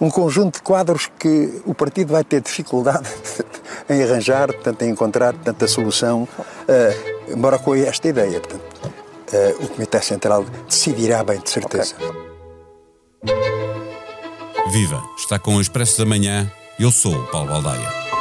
um conjunto de quadros que o partido vai ter dificuldade em arranjar, portanto, em encontrar portanto, a solução, uh, embora com esta ideia. Portanto, uh, o Comitê Central decidirá bem, de certeza. Okay. Viva! Está com o Expresso da Manhã. Eu sou o Paulo Baldaia.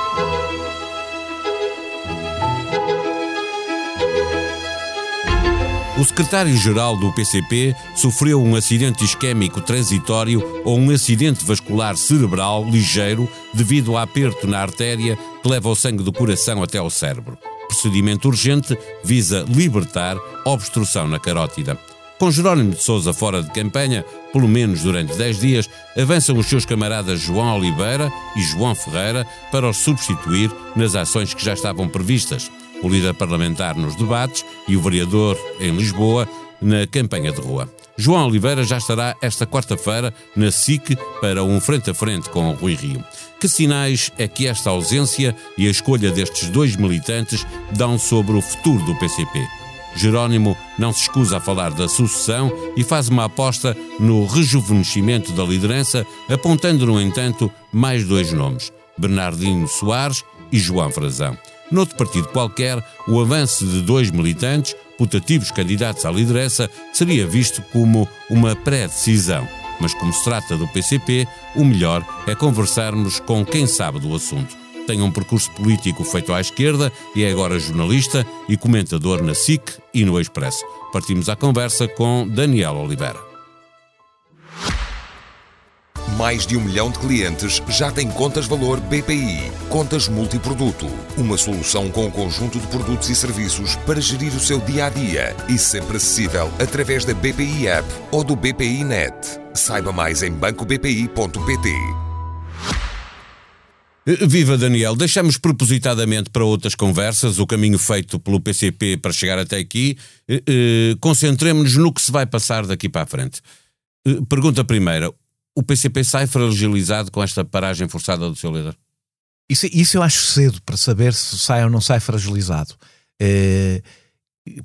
O secretário-geral do PCP sofreu um acidente isquémico transitório ou um acidente vascular cerebral ligeiro devido a aperto na artéria que leva o sangue do coração até ao cérebro. Procedimento urgente visa libertar obstrução na carótida. Com Jerónimo de Souza fora de campanha, pelo menos durante 10 dias, avançam os seus camaradas João Oliveira e João Ferreira para os substituir nas ações que já estavam previstas o líder parlamentar nos debates e o vereador em Lisboa na campanha de rua. João Oliveira já estará esta quarta-feira na SIC para um frente a frente com Rui Rio. Que sinais é que esta ausência e a escolha destes dois militantes dão sobre o futuro do PCP? Jerónimo não se escusa a falar da sucessão e faz uma aposta no rejuvenescimento da liderança, apontando, no entanto, mais dois nomes: Bernardino Soares e João Frazão. Noutro partido qualquer, o avanço de dois militantes, putativos candidatos à liderança, seria visto como uma pré-decisão. Mas como se trata do PCP, o melhor é conversarmos com quem sabe do assunto. Tem um percurso político feito à esquerda e é agora jornalista e comentador na SIC e no Expresso. Partimos à conversa com Daniel Oliveira mais de um milhão de clientes já têm contas valor BPI. Contas multiproduto. Uma solução com um conjunto de produtos e serviços para gerir o seu dia a dia e sempre acessível através da BPI App ou do BPI Net. Saiba mais em bancobpi.pt. Viva Daniel, deixamos propositadamente para outras conversas o caminho feito pelo PCP para chegar até aqui. Eh, eh, concentremos-nos no que se vai passar daqui para a frente. Eh, pergunta primeira: o PCP sai fragilizado com esta paragem forçada do seu líder? Isso, isso eu acho cedo para saber se sai ou não sai fragilizado. É,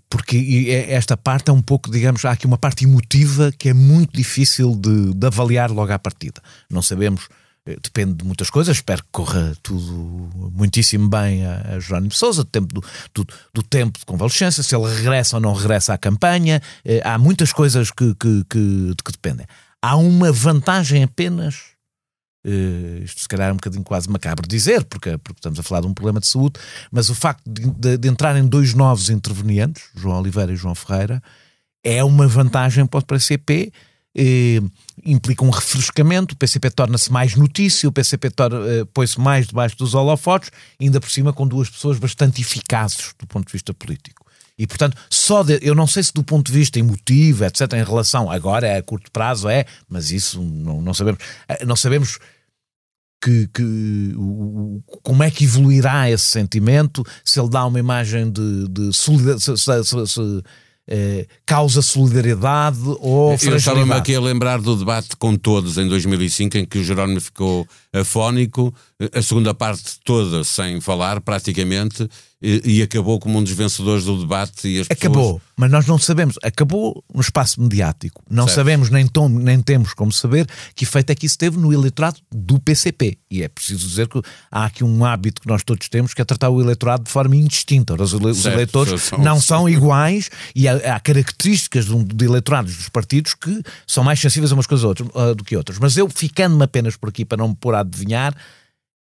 porque esta parte é um pouco, digamos, há aqui uma parte emotiva que é muito difícil de, de avaliar logo à partida. Não sabemos, eh, depende de muitas coisas, espero que corra tudo muitíssimo bem a, a Jerónimo Sousa, do tempo, do, do, do, tempo de convalescença, se ele regressa ou não regressa à campanha, é, há muitas coisas que, que, que, que dependem há uma vantagem apenas. Uh, isto se calhar é um bocadinho quase macabro dizer, porque, porque estamos a falar de um problema de saúde, mas o facto de, de, de entrarem dois novos intervenientes, João Oliveira e João Ferreira, é uma vantagem para o PCP. Eh, implica um refrescamento, o PCP torna-se mais notícia, o PCP eh, põe-se mais debaixo dos holofotes, ainda por cima com duas pessoas bastante eficazes do ponto de vista político. E, portanto, só de, eu não sei se do ponto de vista emotivo, etc., em relação, agora é a curto prazo, é, mas isso não, não sabemos. Eh, não sabemos que, que o, como é que evoluirá esse sentimento, se ele dá uma imagem de, de solidariedade. Se, se, se, eh, causa solidariedade ou Eu estava-me aqui a lembrar do debate com todos em 2005, em que o Jerónimo ficou afónico, a segunda parte toda sem falar, praticamente, e, e, acabou como um dos vencedores do debate. E as acabou, pessoas... mas nós não sabemos. Acabou no espaço mediático. Não certo. sabemos, nem, tom, nem temos como saber que efeito é que isso teve no eleitorado do PCP. E é preciso dizer que há aqui um hábito que nós todos temos, que é tratar o eleitorado de forma indistinta. Os, certo, eleitores são, não são iguais e há, há características de, de eleitorados dos partidos que são mais sensíveis a umas coisas outras, uh, do que outras. Mas eu, ficando-me apenas por aqui para não me pôr a adivinhar,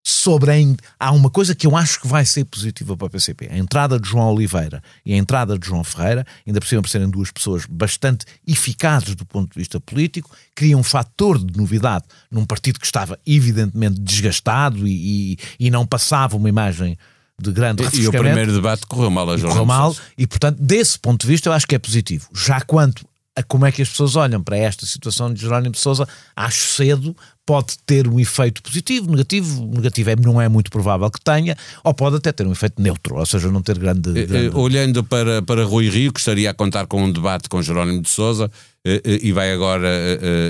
sobre ainda. Há uma coisa que eu acho que vai ser positiva para o PCP. A entrada de João Oliveira e a entrada de João Ferreira, ainda por cima por serem duas pessoas bastante eficazes do ponto de vista político, cria um fator de novidade num partido que estava evidentemente desgastado e, e, e não passava uma imagem de grande e, e o primeiro debate correu mal a João Correu mal e, portanto, desse ponto de vista eu acho que é positivo. Já quanto a como é que as pessoas olham para esta situação de Jerónimo de Sousa, acho cedo, pode ter um efeito positivo, negativo, negativo é, não é muito provável que tenha, ou pode até ter um efeito neutro, ou seja, não ter grande... Eh, grande... Olhando para, para Rui Rio, que estaria a contar com um debate com Jerónimo de Sousa, eh, eh, e vai agora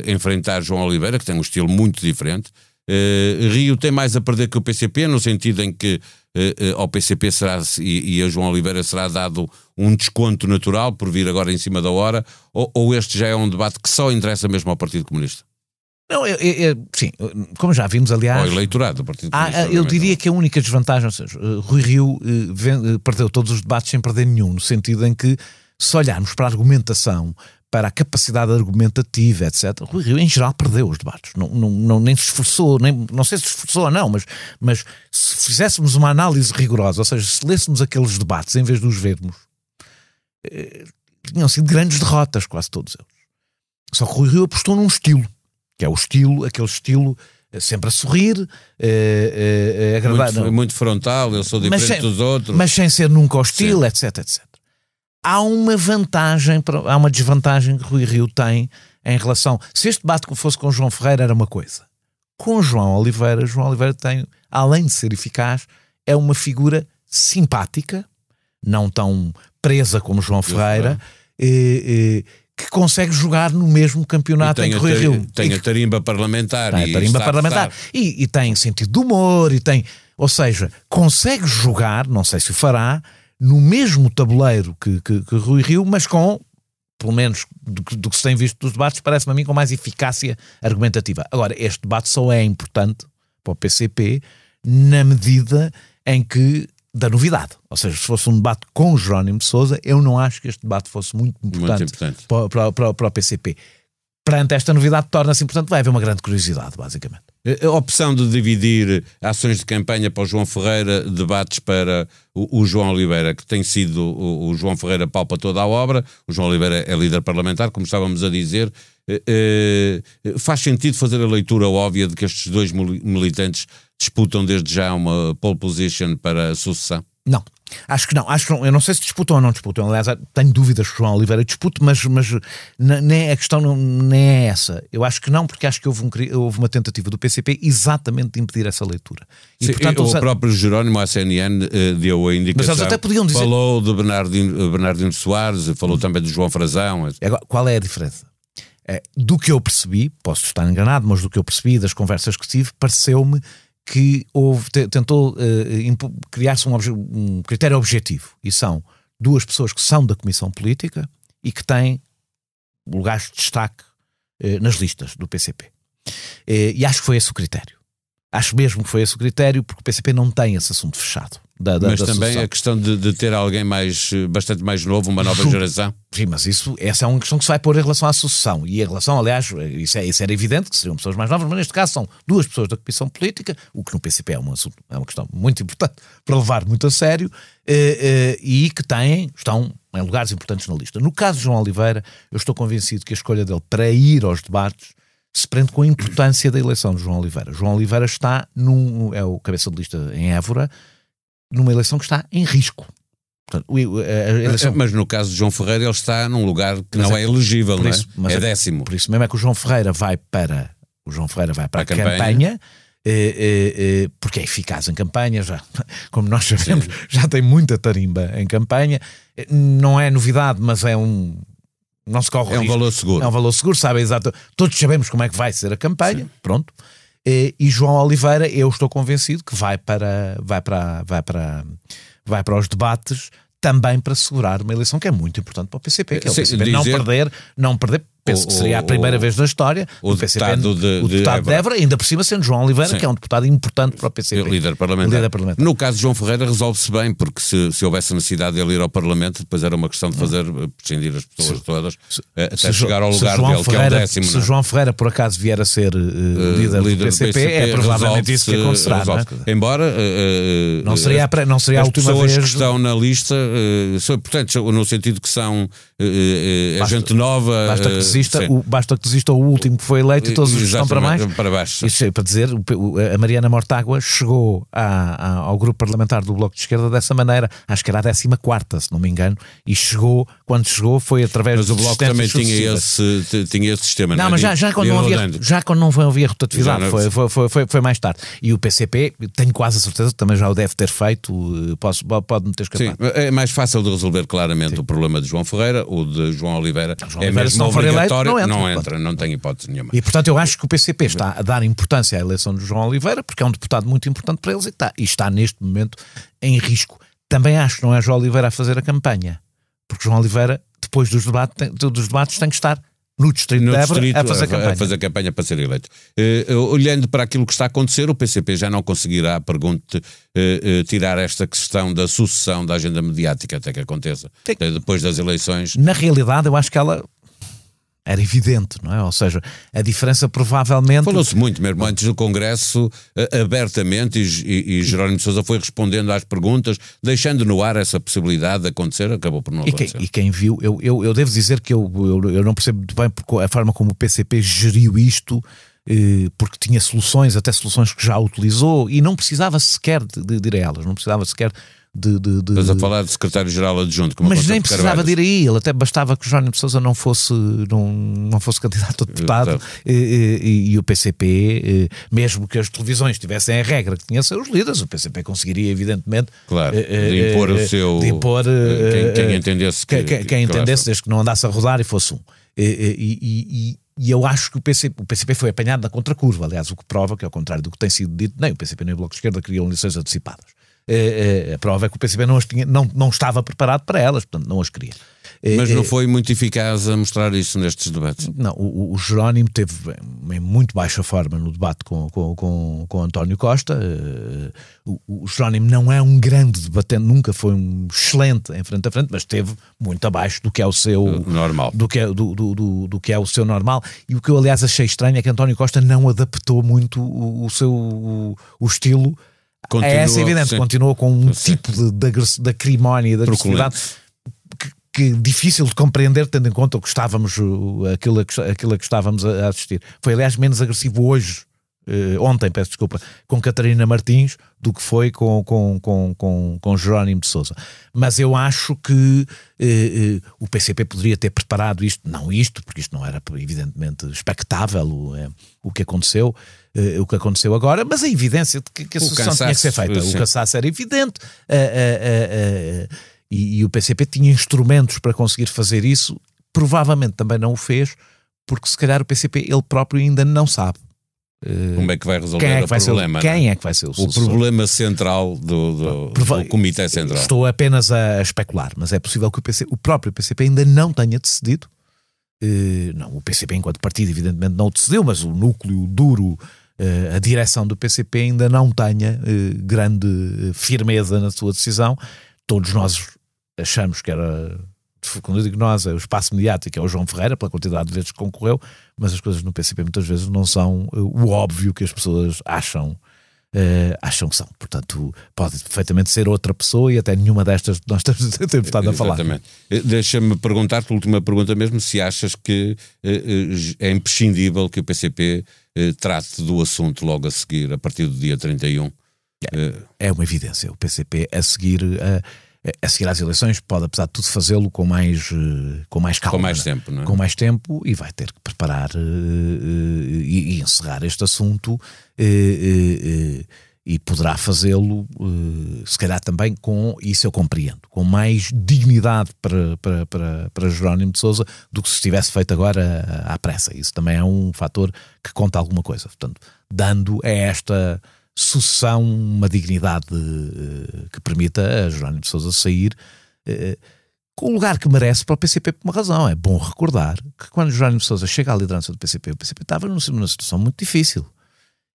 enfrentar João Oliveira, que tem um estilo muito diferente, Rio tem mais a perder que o PCP, no sentido em que ao PCP será, e, a João Oliveira será dado um desconto natural por vir agora em cima da hora, ou, ou este já é um debate que só interessa mesmo ao Partido Comunista? Não, eu, eu, sim, como já vimos, aliás. Ou eleitorado do Partido Comunista. Ah, eu diria que a única desvantagem, ou seja, Rui Rio uh, perdeu todos os debates sem perder nenhum, no sentido em que, se olharmos para a argumentação, para a capacidade argumentativa, etc., Rui Rio, em geral, perdeu os debates. Não, não, não, nem se esforçou, nem, não sei se esforçou ou não, mas, mas se fizéssemos uma análise rigorosa, ou seja, se lêssemos aqueles debates em vez de os vermos, eh, tinham sido grandes derrotas, quase todos eles. Só que Rui Rio apostou num estilo, que é o estilo, aquele estilo eh, sempre a sorrir, eh, eh, muito, muito, frontal, eu sou diferente sem, dos outros. Mas sem ser nunca hostil, Sim. etc, etc. Há uma vantagem, há uma desvantagem que Rui Rio tem em relação. Se este debate fosse com João Ferreira era uma coisa. Com João Oliveira, João Oliveira tem, além de ser eficaz, é uma figura simpática, não tão presa como João Ferreira, e, e, que consegue jogar no mesmo campeonato em que Rui Rio. Tem a tarimba parlamentar. Tem a tarimba parlamentar. E, e, tem sentido de humor, e tem. Ou seja, consegue jogar, não sei se o fará, no mesmo tabuleiro que, que, que Rui Rio, mas com, pelo menos do, do que se tem visto dos debates, parece-me a mim com mais eficácia argumentativa. Agora, este debate só é importante para o PCP na medida em que da novidade. Ou seja, se fosse um debate com Jerónimo de Souza, eu não acho que este debate fosse muito importante, muito importante. Para, para, para, para, o PCP. Perante esta novidade, torna-se importante, vai haver uma grande curiosidade, basicamente. A opção de dividir ações de campanha para o João Ferreira, debates para o, o João Oliveira, que tem sido o, o, João Ferreira palpa toda a obra, o João Oliveira é líder parlamentar, como estávamos a dizer, eh, eh, faz sentido fazer a leitura óbvia de que estes dois militantes disputam desde já uma pole position para a sucessão? Não. Acho que não, acho que não. Eu não sei se disputam ou não disputam. Aliás, tenho dúvidas que o João Oliveira dispute, mas, mas nem, a questão não, nem é essa. Eu acho que não, porque acho que houve, um, houve uma tentativa do PCP exatamente de impedir essa leitura. E, Sim, portanto, o próprio Jerónimo, à CNN, uh, deu a indicação. Mas eles até podiam dizer. Falou de Bernardino, Bernardino Soares, falou também de João Frazão. Agora, qual é a diferença? É, do que eu percebi, posso estar enganado, mas do que eu percebi das conversas que tive, pareceu-me que houve, tentou uh, criar-se um, um, critério objetivo e são duas pessoas que são da Comissão Política e que têm lugares de destaque uh, nas listas do PCP. Uh, e acho que foi esse o critério. Acho mesmo que foi esse o critério, porque o PCP não tem esse assunto fechado. Da, da, mas da também a questão de, de, ter alguém mais, bastante mais novo, uma nova geração. Sim, mas isso, essa é uma questão que se vai pôr em relação à sucessão. E em relação, aliás, isso, é, isso era evidente que seriam pessoas mais novas, mas neste caso são duas pessoas da Comissão Política, o que no PCP é uma, é uma questão muito importante para levar muito a sério, eh, eh, e que têm, estão em lugares importantes na lista. No caso de João Oliveira, eu estou convencido que a escolha dele para ir aos debates se prende com a importância da eleição de João Oliveira. João Oliveira está num, é o cabeça de lista em Évora, numa eleição que está em risco. Portanto, eleição... Mas no caso de João Ferreira, ele está num lugar que mas não é, é elegível, não é? Isso, é, é décimo. Por isso mesmo é que o João Ferreira vai para o João Ferreira vai para, para a, campanha, campanha eh, eh, eh, porque é eficaz em campanha, já, como nós sabemos, Sim. já tem muita tarimba em campanha. Não é novidade, mas é um não se corre É um valor seguro. É um valor seguro, sabe exato. Todos sabemos como é que vai ser a campanha, Sim. pronto. E, e, João Oliveira, eu estou convencido que vai para, vai para, vai para, vai para os debates também para segurar uma eleição que é muito importante para o PCP, que é o PCP Sim, dizer... não perder, não perder Penso o, que seria a primeira o, vez na história o deputado de, o deputado de, de Évora, ainda por cima sendo João Oliveira, Sim. que é um deputado importante para o PCP. Líder parlamentar. líder parlamentar. No caso de João Ferreira resolve-se bem, porque se, se houvesse necessidade de ele ir ao Parlamento, depois era uma questão de fazer, eh, prescindir as pessoas se, todas, se, eh, até se, chegar ao lugar dele, Ferreira, que é o décimo. Se é? João Ferreira por acaso vier a ser uh, líder, líder, do PCP, do PCP é provavelmente isso que acontecerá. É? Embora uh, não seria a, não seria a última pessoas vez que estão na lista, uh, portanto, no sentido que são uh, gente nova. Basta que desista, basta que desista o último que foi eleito e todos os que estão para mais. Para baixo. Isso é para dizer, a Mariana Mortágua chegou a, a, ao grupo parlamentar do Bloco de Esquerda dessa maneira, acho que era a 14, se não me engano, e chegou, quando chegou, foi através Mas o Bloco também tinha esse, tinha esse sistema. Não, não é? mas já, já, quando não havia, já quando não havia rotatividade, foi, foi, foi, foi, mais tarde. E o PCP, tenho quase a certeza que também já o deve ter feito, eh, posso, pode-me ter escapado. Sim, é mais fácil de resolver claramente o problema de João Ferreira, o de João Oliveira. João é Oliveira, mesmo eleito, não entra. Não entra não tem hipótese nenhuma. E portanto eu acho que o PCP está a dar importância à eleição de João Oliveira, porque é um deputado muito importante para eles e está, e está neste momento em risco. Também acho que não é João Oliveira a fazer a campanha, porque João Oliveira, depois dos debates, tem, dos debates tem que estar no distrito, no distrito a, fazer campanha. a fazer campanha para ser eleito. Uh, olhando para aquilo que está a acontecer, o PCP já não conseguirá, pergunte, uh, uh, tirar esta questão da sucessão da agenda mediática até que aconteça, depois das eleições. Na realidade, eu acho que ela era evidente, não é? Ou seja, a diferença provavelmente. Falou-se muito mesmo antes do Congresso, abertamente, e, e, e Jerónimo de Souza foi respondendo às perguntas, deixando no ar essa possibilidade de acontecer, acabou por não e acontecer. Quem, e quem viu, eu, eu, eu devo dizer que eu, eu, eu não percebo muito bem a forma como o PCP geriu isto eh, porque tinha soluções, até soluções que já utilizou, e não precisava sequer de, de, de ir a elas, não precisava sequer de, de, de... Estás a falar de secretário-geral adjunto. Mas nem precisava de ir aí, ele até bastava que o Jónimo de Sousa não fosse, não, não fosse candidato a deputado e, e, e, o PCP, mesmo que as televisões tivessem a regra que tinha seus líderes, o PCP conseguiria, evidentemente, claro, de impor o seu. De impor, quem, quem entendesse. Que, quem, quem entendesse, claro. desde que não andasse a rodar e fosse um. E, e, eu acho que o PCP, o PCP foi apanhado na contracurva, aliás, o que prova que, ao contrário do que tem sido dito, nem o PCP nem o Bloco de Esquerda queriam eleições antecipadas. Eh, eh, a prova é que o PCB não, tinha, não, não estava preparado para elas, portanto não as queria. Eh, Mas não foi muito eficaz a mostrar isso nestes debates? Não, o, o Jerónimo teve em muito baixa forma no debate com, com, com, com António Costa. O, o Jerónimo não é um grande debatente, nunca foi um excelente em frente a frente, mas esteve muito abaixo do que é o seu normal. Do que é, do, do, do, do que é o seu normal. E o que eu, aliás, achei estranho é que António Costa não adaptou muito o, o seu o, o estilo Continua, é essa evidente, sim. continua com um sim. tipo de, de, de acrimónia e de agressividade que, que, difícil de compreender, tendo em conta o que estávamos, aquilo, aquilo a que estávamos a assistir. Foi, aliás, menos agressivo hoje, eh, ontem, peço desculpa, com Catarina Martins do que foi com, com, com, com, com Jerónimo de Souza. Mas eu acho que eh, eh, o PCP poderia ter preparado isto, não isto, porque isto não era evidentemente expectável o, o que aconteceu, o que aconteceu agora, mas a evidência de que, que a solução tinha que ser feita. Sim. O cansaço era evidente e, e, o PCP tinha instrumentos para conseguir fazer isso, provavelmente também não o fez, porque se calhar o PCP ele próprio ainda não sabe. Como é que vai resolver é que vai o problema? Ser, quem é que vai ser o, o problema central do, do, do, Comitê Central? Estou apenas a especular, mas é possível que o, PC, o próprio PCP ainda não tenha decidido. não, o PCP, enquanto partido, evidentemente não decidiu, mas o núcleo duro uh, a direção do PCP ainda não tenha grande firmeza na sua decisão. Todos nós achamos que era, quando eu digo nós, é o espaço mediático, é o João Ferreira, pela quantidade de vezes que concorreu, mas as coisas no PCP muitas vezes não são uh, o óbvio que as pessoas acham. Uh, acham que são. Portanto, pode perfeitamente ser outra pessoa e até nenhuma destas nós temos, temos estado a falar. Exatamente. Deixa-me perguntar-te, última pergunta mesmo, se achas que uh, é imprescindível que o PCP eh, trate do assunto logo a seguir, a partir do dia 31. É, é uma evidência. O PCP a seguir. A, a seguir às eleições pode, apesar de tudo, fazê-lo com mais, eh, com mais calma. Com mais tempo, não é? Com mais tempo e vai ter que preparar uh, uh, e, e, encerrar este assunto. Uh, e poderá fazê-lo, se calhar também com, isso eu compreendo, com mais dignidade para, para, para, para Jerónimo de Souza do que se tivesse feito agora à, à pressa. Isso também é um fator que conta alguma coisa. Portanto, dando a esta sucessão uma dignidade uh, que permita a Jerónimo de Souza sair uh, com o lugar que merece para o PCP por uma razão. É bom recordar que quando Jerónimo de Souza chega à liderança do PCP, o PCP estava numa situação muito difícil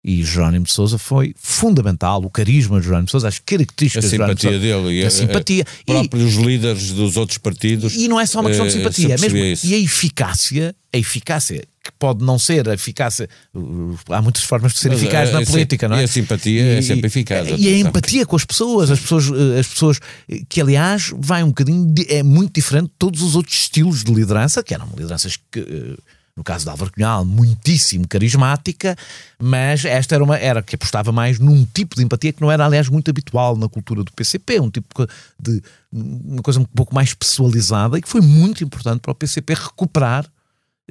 e Jerónimo de Souza foi fundamental, o carisma de Jerónimo de Souza, as características a simpatia de dele e a, a simpatia. A, próprios e, líderes dos outros partidos. E não é só uma questão de eh, simpatia, é mesmo. Isso. E a eficácia, a eficácia que pode não ser a eficácia. Há muitas formas de ser Mas, eficaz a, na política, não é? E a simpatia é e, é sempre eficaz. E a empatia com as pessoas, as pessoas, eh, as pessoas que, aliás, vai um bocadinho. De, é muito diferente de todos os outros estilos de liderança, que eram lideranças que eh, no caso de Álvaro Cunhal, muitíssimo carismática, mas esta era uma era que apostava mais num tipo de empatia que não era, aliás, muito habitual na cultura do PCP, um tipo de uma coisa um pouco mais pessoalizada e que foi muito importante para o PCP recuperar.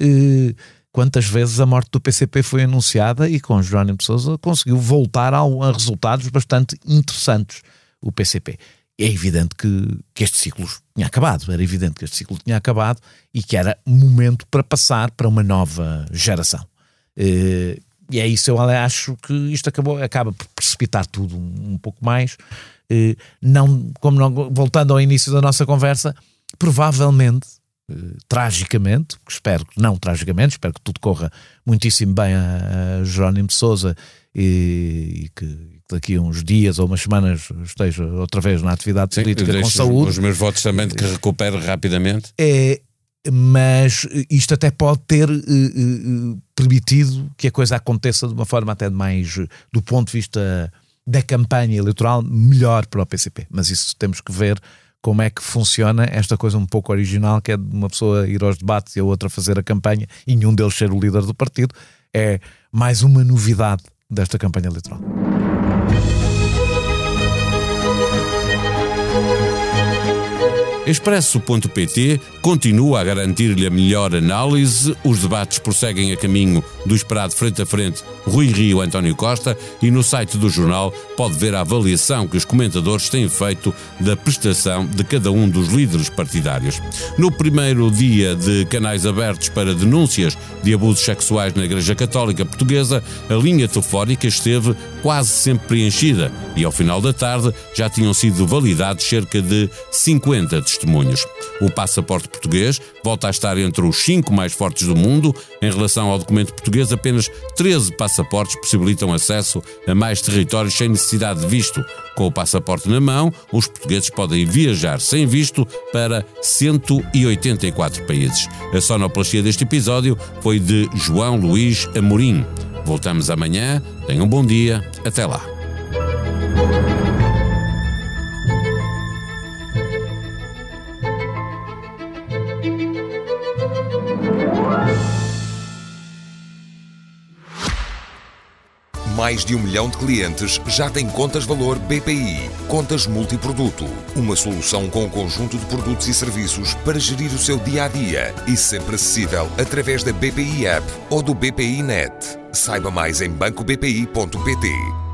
Eh, quantas vezes a morte do PCP foi anunciada e com Jerónimo de Sousa conseguiu voltar a, a resultados bastante interessantes o PCP é evidente que, que este ciclo tinha acabado, era evidente que este ciclo tinha acabado e que era momento para passar para uma nova geração. Eh, e é isso, eu acho que isto acabou, acaba por precipitar tudo um, pouco mais. Eh, não, como não, voltando ao início da nossa conversa, provavelmente, tragicamente, espero que não tragicamente, espero que tudo corra muitíssimo bem a, a Jerónimo de Souza e, e, que daqui a uns dias ou umas semanas esteja outra vez na atividade Sim, política com saúde. Os meus votos também de que recupere rapidamente. É, mas isto até pode ter uh, permitido que a coisa aconteça de uma forma até mais, do ponto de vista da campanha eleitoral, melhor para o PCP. Mas isso temos que ver como é que funciona esta coisa um pouco original, que é de uma pessoa ir aos debates e a outra fazer a campanha e nenhum deles ser o líder do partido. É mais uma novidade desta campanha eleitoral. Expresso.pt continua a garantir-lhe a melhor análise. Os debates prosseguem a caminho do esperado frente a frente Rui Rio António Costa e no site do jornal pode ver a avaliação que os comentadores têm feito da prestação de cada um dos líderes partidários. No primeiro dia de canais abertos para denúncias de abusos sexuais na Igreja Católica Portuguesa, a linha telefónica esteve quase sempre preenchida e ao final da tarde já tinham sido validados cerca de 50 testemunhos. O passaporte português volta a estar entre os cinco mais fortes do mundo. Em relação ao documento português, apenas 13 passaportes possibilitam acesso a mais territórios sem necessidade de visto. Com o passaporte na mão, os portugueses podem viajar sem visto para 184 países. A sonoplastia deste episódio foi de João Luís Amorim. Voltamos amanhã. Tenham um bom dia. Até lá. Mais de um milhão de clientes já têm contas valor BPI. Contas multiproduto. Uma solução com um conjunto de produtos e serviços para gerir o seu dia a dia e sempre acessível através da BPI App ou do BPI Net. Saiba mais em bancobpi.pt.